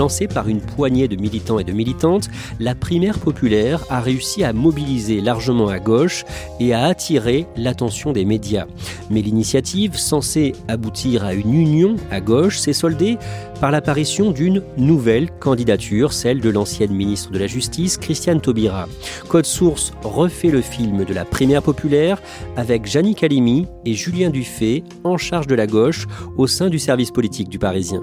Lancée par une poignée de militants et de militantes, la primaire populaire a réussi à mobiliser largement à gauche et à attirer l'attention des médias. Mais l'initiative, censée aboutir à une union à gauche, s'est soldée par l'apparition d'une nouvelle candidature, celle de l'ancienne ministre de la Justice, Christiane Taubira. Code Source refait le film de la primaire populaire avec Janine Calimi et Julien Dufay en charge de la gauche au sein du service politique du Parisien.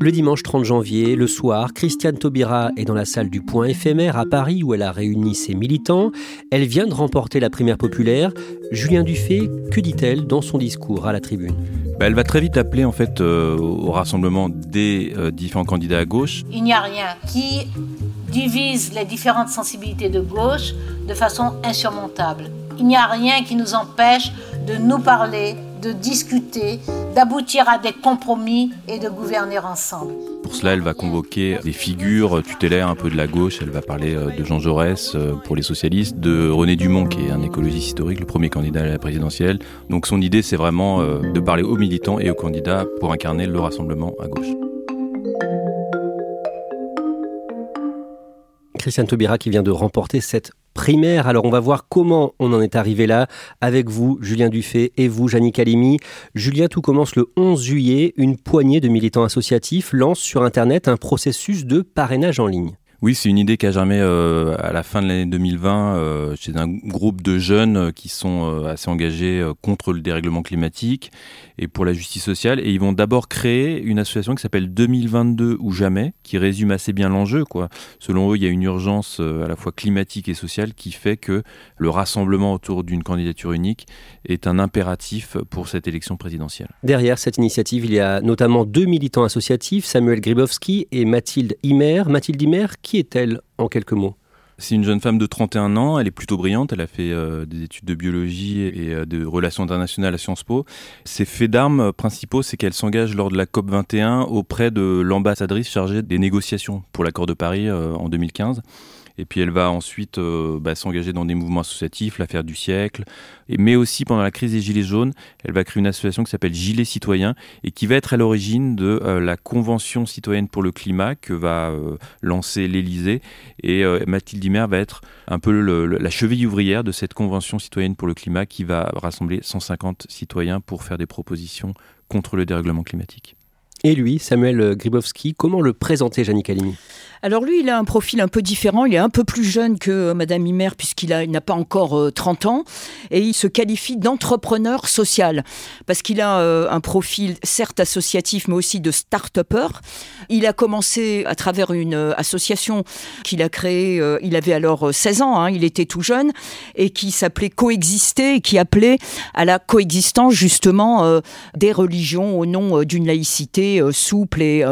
Le dimanche 30 janvier, le soir, Christiane Taubira est dans la salle du Point éphémère à Paris où elle a réuni ses militants. Elle vient de remporter la primaire populaire. Julien Dufay, que dit-elle dans son discours à la tribune? Bah, Elle va très vite appeler en fait euh, au rassemblement des euh, différents candidats à gauche. Il n'y a rien qui divise les différentes sensibilités de gauche de façon insurmontable. Il n'y a rien qui nous empêche de nous parler, de discuter, d'aboutir à des compromis et de gouverner ensemble. Pour cela, elle va convoquer des figures tutélaires un peu de la gauche. Elle va parler euh, de Jean Jaurès euh, pour les socialistes, de René Dumont, qui est un écologiste historique, le premier candidat à la présidentielle. Donc son idée, c'est vraiment euh, de parler aux militants et aux candidats pour incarner le rassemblement à gauche. Christiane Taubira qui vient de remporter cette primaire. Alors on va voir comment on en est arrivé là avec vous, Julien Dufay, et vous, Janine Calimi. Julien, tout commence le 11 juillet. Une poignée de militants associatifs lance sur Internet un processus de parrainage en ligne. Oui, c'est une idée qui a germé euh, à la fin de l'année 2020 euh, chez un groupe de jeunes euh, qui sont assez engagés contre le dérèglement climatique et pour la justice sociale. Et ils vont d'abord créer une association qui s'appelle 2022 ou jamais, qui résume assez bien l'enjeu. Quoi. Selon eux, il y a une urgence à la fois climatique et sociale qui fait que le rassemblement autour d'une candidature unique est un impératif pour cette élection présidentielle. Derrière cette initiative, il y a notamment deux militants associatifs, Samuel Gribowski et Mathilde Himer. Mathilde Himer, qui est-elle en quelques mots? C'est une jeune femme de 31 ans, elle est plutôt brillante, elle a fait euh, des études de biologie et euh, de relations internationales à Sciences Po. Ses faits d'armes principaux, c'est qu'elle s'engage lors de la COP 21 auprès de l'ambassadrice chargée des négociations pour l'accord de Paris euh, en 2015. Et puis elle va ensuite euh, bah, s'engager dans des mouvements associatifs, l'affaire du siècle. Mais aussi pendant la crise des Gilets jaunes, elle va créer une association qui s'appelle Gilets citoyens et qui va être à l'origine de euh, la Convention citoyenne pour le climat que va euh, lancer l'Élysée. Et Mathilde Dimer va être un peu la cheville ouvrière de cette Convention citoyenne pour le climat qui va rassembler 150 citoyens pour faire des propositions contre le dérèglement climatique. Et lui, Samuel Gribowski, comment le présenter, Janine Calimi? Alors lui, il a un profil un peu différent. Il est un peu plus jeune que euh, Madame Himer puisqu'il n'a pas encore 30 euh, ans et il se qualifie d'entrepreneur social parce qu'il a euh, un profil certes associatif mais aussi de start-upper. Il a commencé à travers une association qu'il a créée. il avait alors 16 ans, hein, il était tout jeune et qui s'appelait Coexister et qui appelait à la coexistence justement des religions au nom d'une laïcité souple et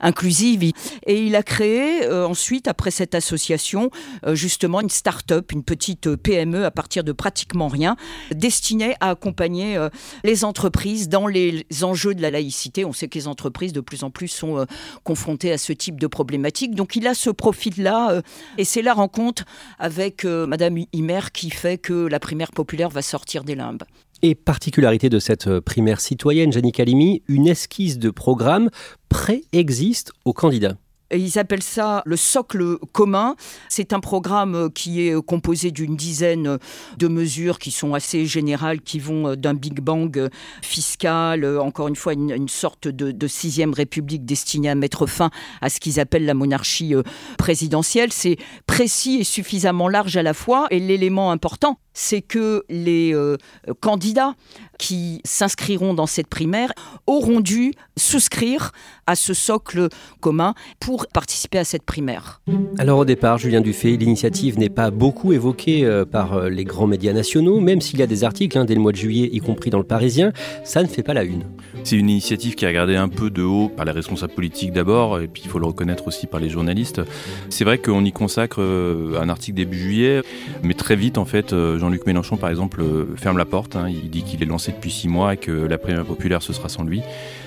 inclusive. Et il a créé euh, ensuite, après cette association, euh, justement une start-up, une petite euh, PME à partir de pratiquement rien, destinée à accompagner les entreprises dans les enjeux de la laïcité. On sait que les entreprises de plus en plus sont confrontées à ce type de problématique. Donc il a ce profil-là et c'est la rencontre avec Madame Himer qui fait que la primaire populaire va sortir des limbes. Et particularité de cette primaire citoyenne, Janine Calimi, une esquisse de programme préexiste aux candidats ils appellent ça le socle commun. C'est un programme qui est composé d'une dizaine de mesures qui sont assez générales, qui vont d'un Big Bang fiscal, encore une fois une, sorte de, sixième république destinée à mettre fin à ce qu'ils appellent la monarchie présidentielle. C'est précis et suffisamment large à la fois. Et l'élément important, c'est que les euh, candidats qui s'inscriront dans cette primaire auront dû souscrire à ce socle commun pour participer à cette primaire. Alors au départ, Julien Dufay, l'initiative n'est pas beaucoup évoquée euh, par euh, les grands médias nationaux, même s'il y a des articles hein, dès le mois de juillet, y compris dans le Parisien, ça ne fait pas la une. C'est une initiative qui est regardée un peu de haut par les responsables politiques d'abord, et puis il faut le reconnaître aussi par les journalistes. C'est vrai qu'on y consacre un article début juillet, mais très vite en fait, Jean-Luc Mélenchon par exemple, euh, ferme la porte. Hein. Il dit qu'il est lancé depuis six mois et que la primaire populaire, ce sera sans lui.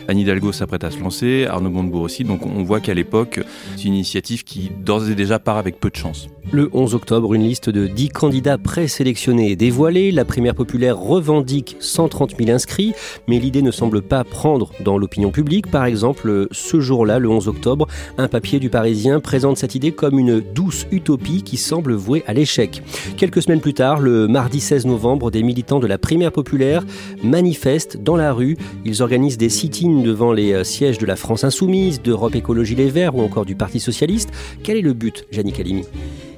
Anne Hidalgo s'apprête à se lancer, Arnaud Montebourg aussi. Donc on voit qu'à l'époque, c'est une initiative qui d'ores et déjà part avec peu de chance. Le 11 octobre, une liste de 10 candidats présélectionnés est dévoilée. La primaire populaire revendique 130 000 inscrits, mais l'idée ne semble pas prendre dans l'opinion publique. Par exemple, ce jour-là, le 11 octobre, un papier du Parisien présente cette idée comme une douce utopie qui semble vouée à l'échec. Quelques semaines plus tard, le mardi 16 novembre, des militants de la primaire populaire manifestent dans la rue. Ils organisent des sit-ins devant les euh, sièges de la France Insoumise, d'Europe Écologie Les Verts ou encore du Parti Socialiste. Quel est le but, Janine Calimi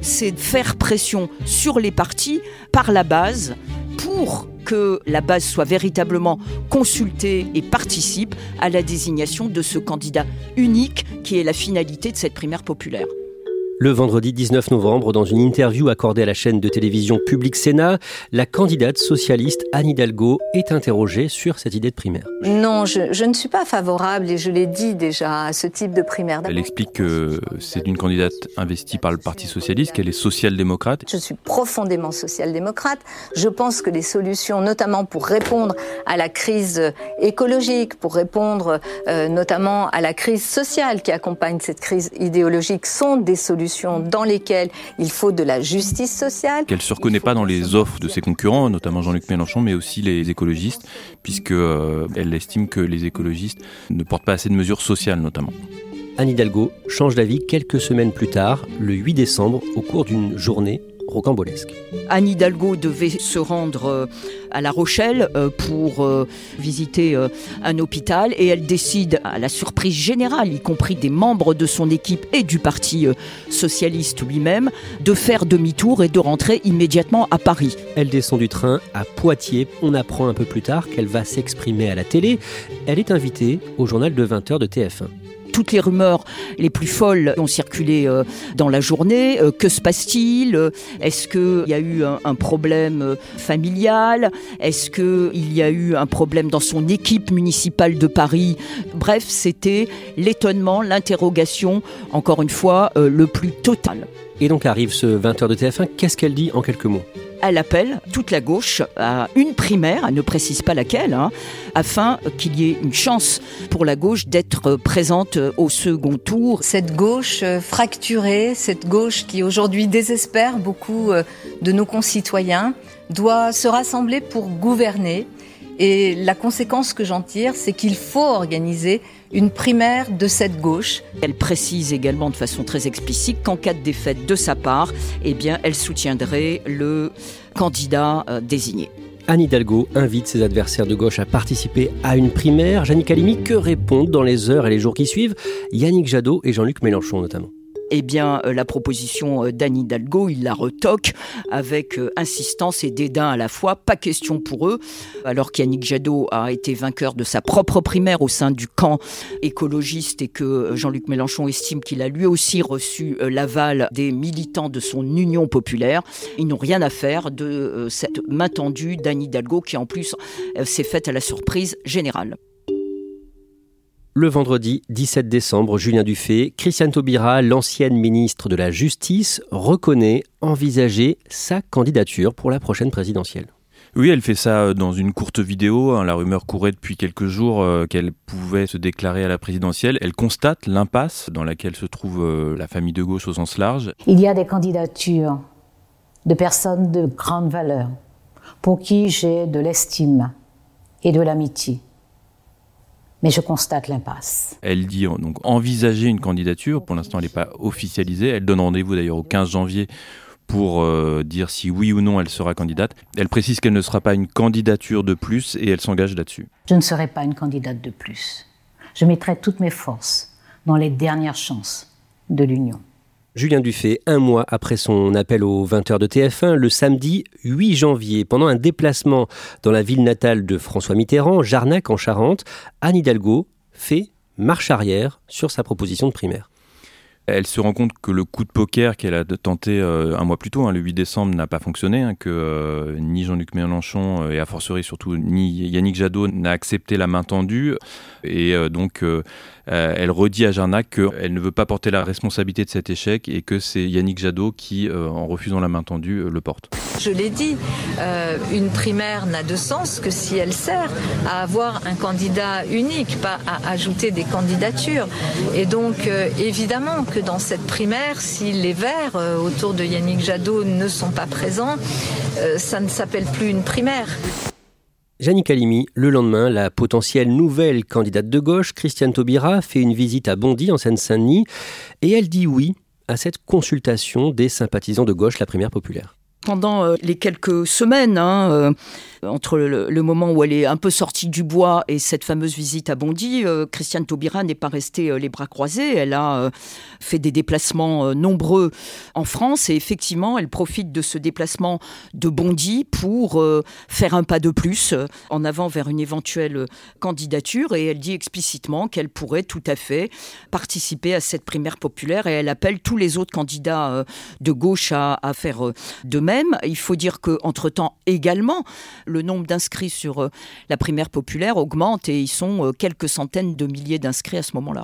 C'est de faire pression sur les partis par la base pour que la base soit véritablement consultée et participe à la désignation de ce candidat unique qui est la finalité de cette primaire populaire. Le vendredi 19 novembre, dans une interview accordée à la chaîne de télévision Public Sénat, la candidate socialiste Anne Hidalgo est interrogée sur cette idée de primaire. Non, je, ne suis pas favorable, et je l'ai dit déjà, à ce type de primaire. Elle explique que c'est une candidate investie par le Parti socialiste, qu'elle est social-démocrate. Je suis profondément social-démocrate. Je pense que les solutions, notamment pour répondre à la crise écologique, pour répondre euh, notamment à la crise sociale qui accompagne cette crise idéologique, sont des solutions dans lesquelles il faut de la justice sociale. Qu'elle ne se reconnaît pas dans les offres de ses concurrents, notamment Jean-Luc Mélenchon, mais aussi les écologistes, puisqu'elle euh, estime que les écologistes ne portent pas assez de mesures sociales, notamment. Anne Hidalgo change d'avis quelques semaines plus tard, le 8 décembre, au cours d'une journée rocambolesque. Anne Hidalgo devait se rendre euh, à La Rochelle euh, pour euh, visiter un hôpital et elle décide, à la surprise générale, y compris des membres de son équipe et du Parti socialiste lui-même, de faire demi-tour et de rentrer immédiatement à Paris. Elle descend du train à Poitiers. On apprend un peu plus tard qu'elle va s'exprimer à la télé. Elle est invitée au journal de 20h de TF1 toutes les rumeurs les plus folles ont circulé euh, dans la journée. Euh, que se passe-t-il Est-ce qu'il y a eu un, problème euh, familial Est-ce qu'il y a eu un problème dans son équipe municipale de Paris? Bref, c'était l'étonnement, l'interrogation, encore une fois, le plus total. Et donc arrive ce 20h de TF1, qu'est-ce qu'elle dit en quelques mots? Elle appelle toute la gauche à une primaire, elle ne précise pas laquelle, hein, afin qu'il y ait une chance pour la gauche d'être présente au second tour. Cette gauche fracturée, cette gauche qui aujourd'hui désespère beaucoup euh, de nos concitoyens, doit se rassembler pour gouverner. Et la conséquence que j'en tire, c'est qu'il faut organiser une primaire de cette gauche. Elle précise également de façon très explicite qu'en cas de défaite de sa part, eh bien, elle soutiendrait le candidat euh, désigné. Anne Hidalgo invite ses adversaires de gauche à participer à une primaire. Jannick Halimi, que répondent dans les heures et les jours qui suivent Yannick Jadot et Jean-Luc Mélenchon notamment eh bien, euh, la proposition euh, d'Anne Hidalgo, il la retoque avec euh, insistance et dédain à la fois. Pas question pour eux, alors qu'Yannick Jadot a été vainqueur de sa propre primaire au sein du camp écologiste et que Jean-Luc Mélenchon estime qu'il a lui aussi reçu l'aval des militants de son union populaire. Ils n'ont rien à faire de cette main tendue d'Anne Hidalgo qui en plus s'est faite à la surprise générale. Le vendredi 17 décembre, Julien Dufay, Christiane Taubira, l'ancienne ministre de la Justice, reconnaît envisager sa candidature pour la prochaine présidentielle. Oui, elle fait ça euh, dans une courte vidéo. Hein. La rumeur courait depuis quelques jours euh, qu'elle pouvait se déclarer à la présidentielle. Elle constate l'impasse dans laquelle se trouve euh, la famille de gauche au sens large. Il y a des candidatures de personnes de grande valeur. pour qui j'ai de l'estime et de l'amitié. Mais je constate l'impasse. Elle dit donc envisager une candidature. Pour l'instant, elle n'est pas officialisée. Elle donne rendez-vous d'ailleurs au 15 janvier pour euh, dire si oui ou non elle sera candidate. Elle précise qu'elle ne sera pas une candidature de plus et elle s'engage là-dessus. Je ne serai pas une candidate de plus. Je mettrai toutes mes forces dans les dernières chances de l'Union. Julien Dufay, un mois après son appel aux 20h de TF1, le samedi 8 janvier, pendant un déplacement dans la ville natale de François Mitterrand, Jarnac en Charente, Anne Hidalgo fait marche arrière sur sa proposition de primaire. Elle se rend compte que le coup de poker qu'elle a tenté euh, un mois plus tôt, hein, le 8 décembre, n'a pas fonctionné, hein, que euh, ni Jean-Luc Mélenchon euh, et a fortiori surtout ni Yannick Jadot n'a accepté la main tendue. Et donc elle redit à Jarnac qu'elle ne veut pas porter la responsabilité de cet échec et que c'est Yannick Jadot qui, en refusant la main tendue, le porte. Je l'ai dit, une primaire n'a de sens que si elle sert à avoir un candidat unique, pas à ajouter des candidatures. Et donc évidemment que dans cette primaire, si les Verts euh, autour de Yannick Jadot ne sont pas présents, euh, ça ne s'appelle plus une primaire. Yannick Halimi, le lendemain, la potentielle nouvelle candidate de gauche, Christiane Taubira, fait une visite à Bondy en Seine-Saint-Denis et elle dit oui à cette consultation des sympathisants de gauche, la primaire populaire pendant euh, les quelques semaines, hein, entre le, moment où elle est un peu sortie du bois et cette fameuse visite à Bondy, euh, Christiane Taubira n'est pas restée euh, les bras croisés. Elle a euh, fait des déplacements nombreux en France et effectivement, elle profite de ce déplacement de Bondy pour faire un pas de plus en avant vers une éventuelle candidature et elle dit explicitement qu'elle pourrait tout à fait participer à cette primaire populaire et elle appelle tous les autres candidats de gauche à, à faire de même. Il faut dire qu'entre-temps également, le nombre d'inscrits sur euh, la primaire populaire augmente et ils sont euh, quelques centaines de milliers d'inscrits à ce moment-là.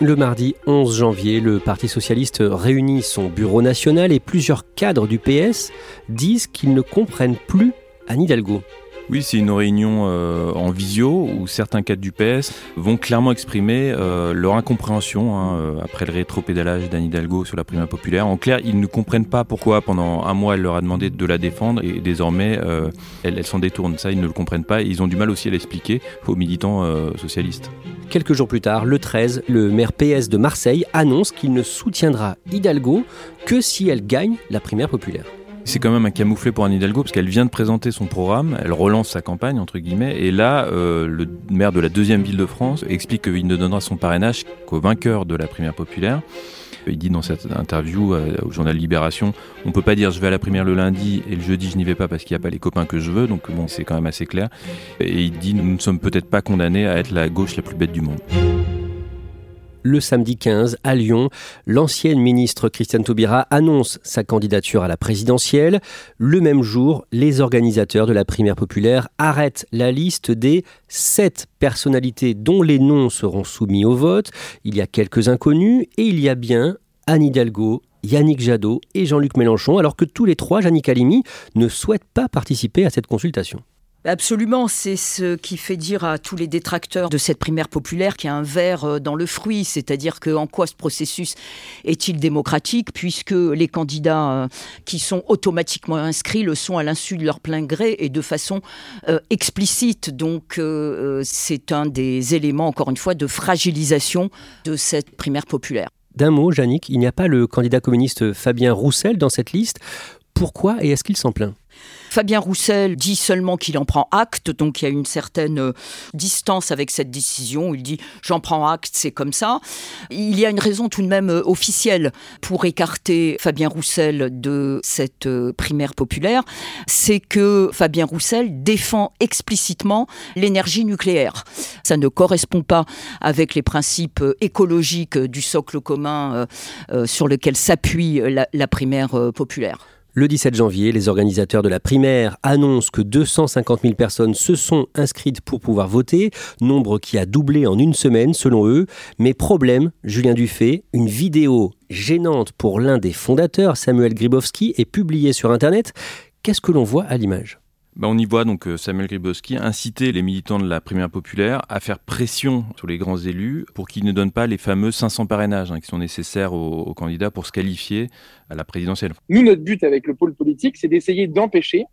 Le mardi 11 janvier, le Parti socialiste réunit son bureau national et plusieurs cadres du PS disent qu'ils ne comprennent plus Anne Hidalgo. Oui, c'est une réunion euh, en visio où certains cadres du PS vont clairement exprimer euh, leur incompréhension hein, euh, après le rétro-pédalage d'Anne Hidalgo sur la primaire populaire. En clair, ils ne comprennent pas pourquoi pendant un mois elle leur a demandé de la défendre et désormais elle, s'en détourne. Ça, ils ne le comprennent pas ils ont du mal aussi à l'expliquer aux militants socialistes. Quelques jours plus tard, le 13, le maire PS de Marseille annonce qu'il ne soutiendra Hidalgo que si elle gagne la primaire populaire. C'est quand même un camouflet pour Anne Hidalgo parce qu'elle vient de présenter son programme, elle relance sa campagne entre guillemets, et là euh, le maire de la deuxième ville de France explique qu'il ne donnera son parrainage qu'au vainqueur de la primaire populaire. Il dit dans cette interview euh, au journal Libération, on peut pas dire je vais à la primaire le lundi et le jeudi je n'y vais pas parce qu'il n'y a pas les copains que je veux, donc bon c'est quand même assez clair. Et il dit nous ne sommes peut-être pas condamnés à être la gauche la plus bête du monde le samedi 15 à Lyon. L'ancienne ministre Christiane Taubira annonce sa candidature à la présidentielle. Le même jour, les organisateurs de la primaire populaire arrêtent la liste des sept personnalités dont les noms seront soumis au vote. Il y a quelques inconnus et il y a bien Anne Hidalgo, Yannick Jadot et Jean-Luc Mélenchon, alors que tous les trois, Yannick Halimi, ne souhaitent pas participer à cette consultation. Absolument, c'est ce qui fait dire à tous les détracteurs de cette primaire populaire qu'il y a un verre euh, dans le fruit, c'est-à-dire que en quoi ce processus est-il démocratique puisque les candidats euh, qui sont automatiquement inscrits le sont à l'insu de leur plein gré et de façon euh, explicite. Donc c'est un des éléments, encore une fois, de fragilisation de cette primaire populaire. D'un mot, Yannick, il n'y a pas le candidat communiste Fabien Roussel dans cette liste. Pourquoi et est-ce qu'il s'en plaint? Fabien Roussel dit seulement qu'il en prend acte, donc il y a une certaine euh, distance avec cette décision. Il dit j'en prends acte, c'est comme ça. Il y a une raison tout de même euh, officielle pour écarter Fabien Roussel de cette euh, primaire populaire, c'est que Fabien Roussel défend explicitement l'énergie nucléaire. Ça ne correspond pas avec les principes écologiques du socle commun sur lequel s'appuie la primaire populaire. Le 17 janvier, les organisateurs de la primaire annoncent que 250 000 personnes se sont inscrites pour pouvoir voter, nombre qui a doublé en une semaine selon eux. Mais problème, Julien Dufay, une vidéo gênante pour l'un des fondateurs, Samuel Gribowski, est publiée sur Internet. Qu'est-ce que l'on voit à l'image? Bah, on y voit donc euh, Samuel Gribowski inciter les militants de la primaire populaire à faire pression sur les grands élus pour qu'ils ne donnent pas les fameux 500 parrainages hein, qui sont nécessaires aux, candidats pour se qualifier à la présidentielle. Nous, notre but avec le pôle politique, c'est d'essayer d'empêcher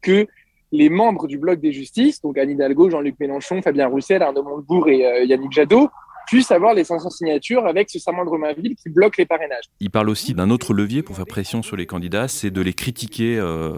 que les membres du bloc des justices, donc Anne Hidalgo, Jean-Luc Mélenchon, Fabien Roussel, Arnaud Montebourg et euh, Yannick Jadot, puissent avoir les 500 signatures avec ce serment de Romainville qui bloque les parrainages. Il parle aussi d'un autre levier pour faire pression sur les candidats, c'est de les critiquer euh,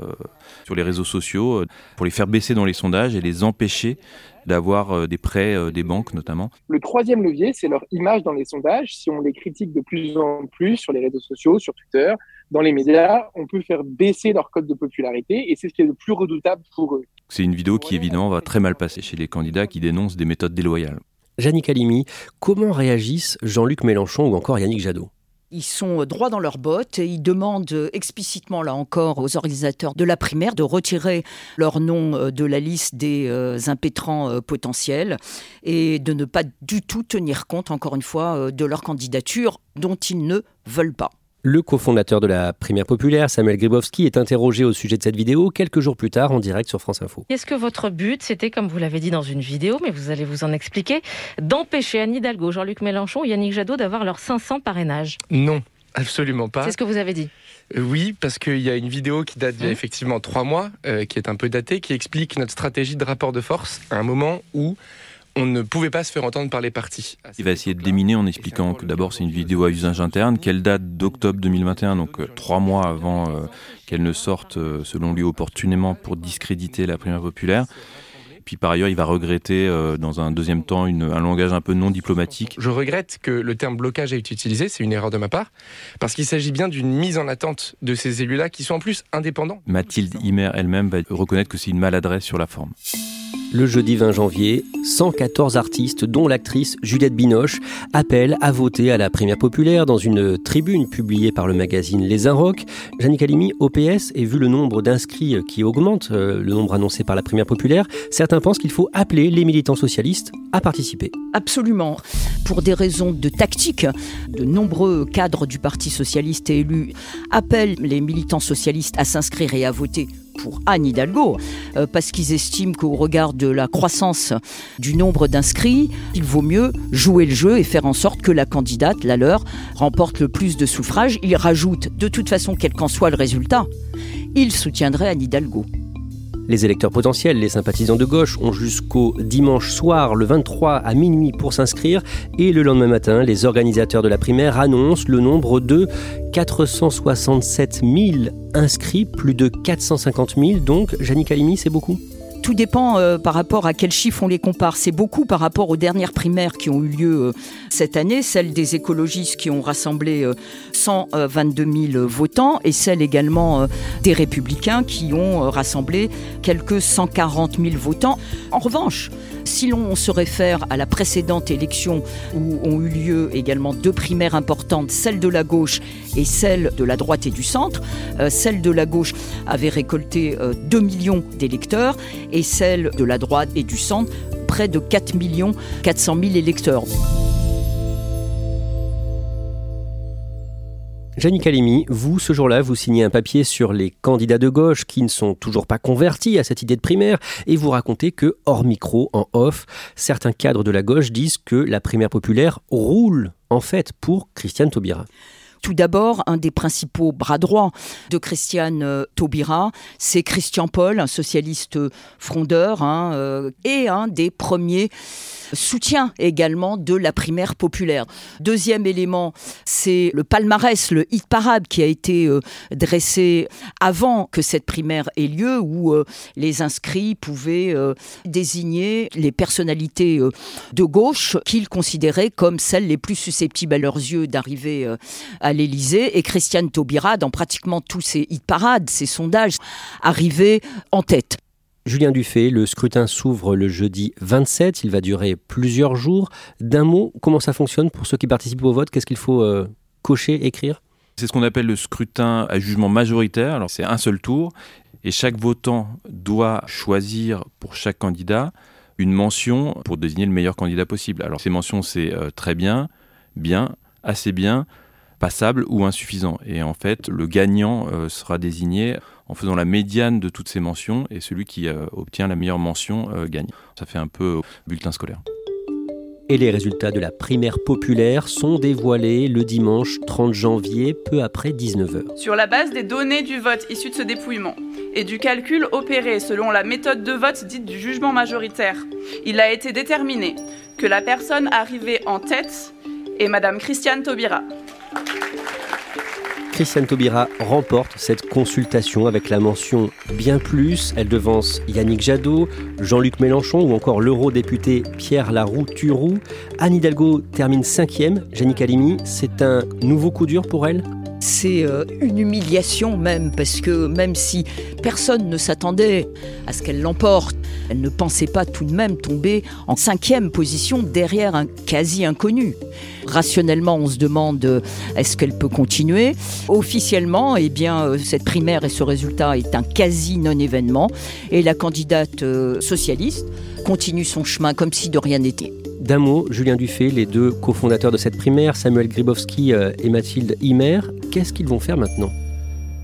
sur les réseaux sociaux, euh, pour les faire baisser dans les sondages et les empêcher d'avoir euh, des prêts euh, des banques notamment. Le troisième levier, c'est leur image dans les sondages. Si on les critique de plus en plus sur les réseaux sociaux, sur Twitter, dans les médias, on peut faire baisser leur code de popularité et c'est ce qui est le plus redoutable pour eux. C'est une vidéo qui évidemment va très mal passer chez les candidats qui dénoncent des méthodes déloyales. Jannick Halimi, comment réagissent Jean-Luc Mélenchon ou encore Yannick Jadot? Ils sont droits dans leurs bottes et ils demandent explicitement, là encore, aux organisateurs de la primaire de retirer leur nom euh, de la liste des euh, impétrants euh, potentiels et de ne pas du tout tenir compte, encore une fois, de leur candidature dont ils ne veulent pas. Le cofondateur de la primaire populaire, Samuel Gribowski, est interrogé au sujet de cette vidéo quelques jours plus tard en direct sur France Info. Est-ce que votre but, c'était, comme vous l'avez dit dans une vidéo, mais vous allez vous en expliquer, d'empêcher Anne Hidalgo, Jean-Luc Mélenchon et Yannick Jadot d'avoir leurs 500 parrainages? Non, absolument pas. C'est ce que vous avez dit euh, oui, parce qu'il y a une vidéo qui date d'il y a mmh. effectivement trois mois, euh, qui est un peu datée, qui explique notre stratégie de rapport de force à un moment où on ne pouvait pas se faire entendre par les partis. Il va essayer de déminer en expliquant que d'abord c'est une vidéo à usage interne, qu'elle date d'octobre 2021, donc euh, trois mois avant euh, qu'elle ne sorte, euh, selon lui, opportunément pour discréditer la primaire populaire. Puis par ailleurs, il va regretter dans un deuxième temps un langage un peu non diplomatique. Je regrette que le terme blocage ait été utilisé, c'est une erreur de ma part, parce qu'il s'agit bien d'une mise en attente de ces élus-là qui sont en plus indépendants. Mathilde Himer elle-même va reconnaître que c'est une maladresse sur la forme. Le jeudi 20 janvier, 114 artistes, dont l'actrice Juliette Binoche, appellent à voter à la primaire populaire dans une tribune publiée par le magazine Les Inrocks. Jannick Halimi, OPS, et vu le nombre d'inscrits qui augmente, euh, le nombre annoncé par la primaire populaire, certains pensent qu'il faut appeler les militants socialistes à participer. Absolument. Pour des raisons de tactique, de nombreux cadres du Parti socialiste et élus appellent les militants socialistes à s'inscrire et à voter pour Anne Hidalgo, euh, parce qu'ils estiment qu'au regard de la croissance du nombre d'inscrits, il vaut mieux jouer le jeu et faire en sorte que la candidate, la leur, remporte le plus de suffrages. Ils rajoutent, de toute façon, quel qu'en soit le résultat, ils soutiendraient Anne Hidalgo. Les électeurs potentiels, les sympathisants de gauche, ont jusqu'au dimanche soir, le 23 à minuit, pour s'inscrire. Et le lendemain matin, les organisateurs de la primaire annoncent le nombre de 467 000 inscrits, plus de 450 000. Donc, Jannick Halimi, c'est beaucoup tout dépend euh, par rapport à quel chiffre on les compare. C'est beaucoup par rapport aux dernières primaires qui ont eu lieu euh, cette année, celles des écologistes qui ont rassemblé 122 euh, 000 votants et celles également des républicains qui ont rassemblé quelques 140 000 votants. En revanche, si l'on se réfère à la précédente élection où ont eu lieu également deux primaires importantes, celle de la gauche et celle de la droite et du centre, celle de la gauche avait récolté 2 millions d'électeurs et celle de la droite et du centre, près de 4 400 000 électeurs. Jannick Halimi, vous, ce jour-là, vous signez un papier sur les candidats de gauche qui ne sont toujours pas convertis à cette idée de primaire et vous racontez que, hors micro, en off, certains cadres de la gauche disent que la primaire populaire roule en fait pour Christiane Taubira. Tout d'abord, un des principaux bras droits de Christiane euh, Taubira, c'est Christian Paul, un socialiste frondeur, hein, euh, et un des premiers soutien également de la primaire populaire. Deuxième élément, c'est le palmarès, le hit parade qui a été euh, dressé avant que cette primaire ait lieu, où euh, les inscrits pouvaient euh, désigner les personnalités de gauche qu'ils considéraient comme celles les plus susceptibles à leurs yeux d'arriver à l'Élysée. Et Christiane Taubira, dans pratiquement tous ses hit parades, ses sondages, arrivait en tête. Julien Dufay, le scrutin s'ouvre le jeudi 27, il va durer plusieurs jours. D'un mot, comment ça fonctionne pour ceux qui participent au vote? Qu'est-ce qu'il faut euh, cocher, écrire? C'est ce qu'on appelle le scrutin à jugement majoritaire. Alors c'est un seul tour et chaque votant doit choisir pour chaque candidat une mention pour désigner le meilleur candidat possible. Alors ces mentions c'est euh, très bien, bien, assez bien, passable ou insuffisant. Et en fait, le gagnant euh, sera désigné en faisant la médiane de toutes ces mentions et celui qui euh, obtient la meilleure mention euh, gagne. Ça fait un peu bulletin scolaire. Et les résultats de la primaire populaire sont dévoilés le dimanche 30 janvier, peu après 19h. Sur la base des données du vote issu de ce dépouillement, et du calcul opéré selon la méthode de vote dite du jugement majoritaire, il a été déterminé que la personne arrivée en tête est Madame Christiane Taubira. Christiane Taubira remporte cette consultation avec la mention bien plus. Elle devance Yannick Jadot, Jean-Luc Mélenchon ou encore l'eurodéputé Pierre Laroux-Turou. Anne Hidalgo termine cinquième. Jenny Calimi, c'est un nouveau coup dur pour elle? C'est euh, une humiliation même, parce que même si personne ne s'attendait à ce qu'elle l'emporte, elle ne pensait pas tout de même tomber en cinquième position derrière un quasi inconnu. Rationnellement, on se demande euh, est-ce qu'elle peut continuer? Officiellement, eh bien, euh, cette primaire et ce résultat est un quasi non-événement. Et la candidate socialiste continue son chemin comme si de rien n'était. D'un mot, Julien Dufay, les deux cofondateurs de cette primaire, Samuel Gribowski euh, et Mathilde Himer, qu'est-ce qu'ils vont faire maintenant?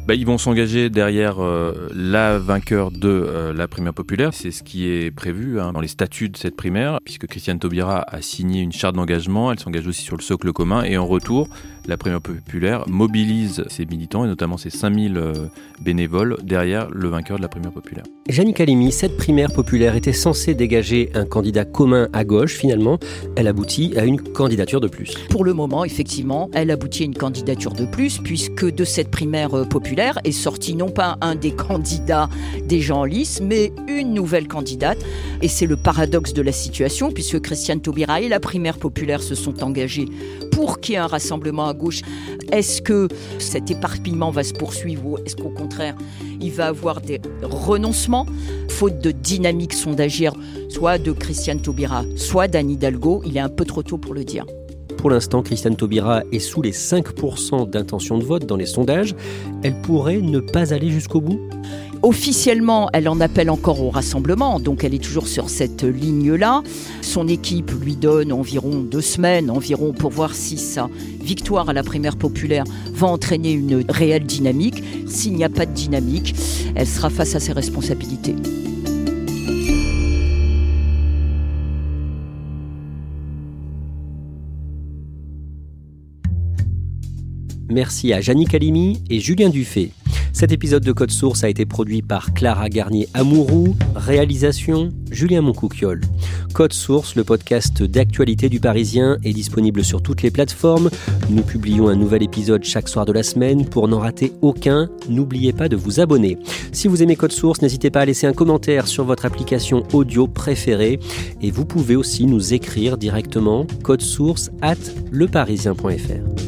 Bah, ils vont s'engager derrière euh, la vainqueur de euh, la primaire populaire. C'est ce qui est prévu hein, dans les statuts de cette primaire, puisque Christiane Taubira a signé une charte d'engagement. Elle s'engage aussi sur le socle commun. Et en retour, la Première populaire mobilise ses militants et notamment ses 5000 euh, bénévoles derrière le vainqueur de la Première populaire. Jeannie Calimi, cette primaire populaire était censée dégager un candidat commun à gauche. Finalement, elle aboutit à une candidature de plus. Pour le moment, effectivement, elle aboutit à une candidature de plus puisque de cette primaire euh, est sorti non pas un des candidats des gens en lice, mais une nouvelle candidate. Et c'est le paradoxe de la situation puisque Christiane Taubira et la primaire populaire se sont engagés pour qu'il y ait un rassemblement à gauche. Est-ce que cet éparpillement va se poursuivre ou est-ce qu'au contraire, il va avoir des renoncements, faute de dynamique sondagière, soit de Christiane Taubira, soit d'Anne Hidalgo Il est un peu trop tôt pour le dire. Pour l'instant, Christiane Taubira est sous les 5% d'intention de vote dans les sondages. Elle pourrait ne pas aller jusqu'au bout? Officiellement, elle en appelle encore au rassemblement, donc elle est toujours sur cette ligne-là. Son équipe lui donne environ deux semaines environ pour voir si sa victoire à la primaire populaire va entraîner une réelle dynamique. S'il n'y a pas de dynamique, elle sera face à ses responsabilités. Merci à Jannick Calimi et Julien Dufay. Cet épisode de Code Source a été produit par Clara Garnier-Amouroux, réalisation Julien Moncouquiole. Code Source, le podcast d'actualité du Parisien, est disponible sur toutes les plateformes. Nous publions un nouvel épisode chaque soir de la semaine. Pour n'en rater aucun, n'oubliez pas de vous abonner. Si vous aimez Code Source, n'hésitez pas à laisser un commentaire sur votre application audio préférée. Et vous pouvez aussi nous écrire directement code source at leparisien.fr.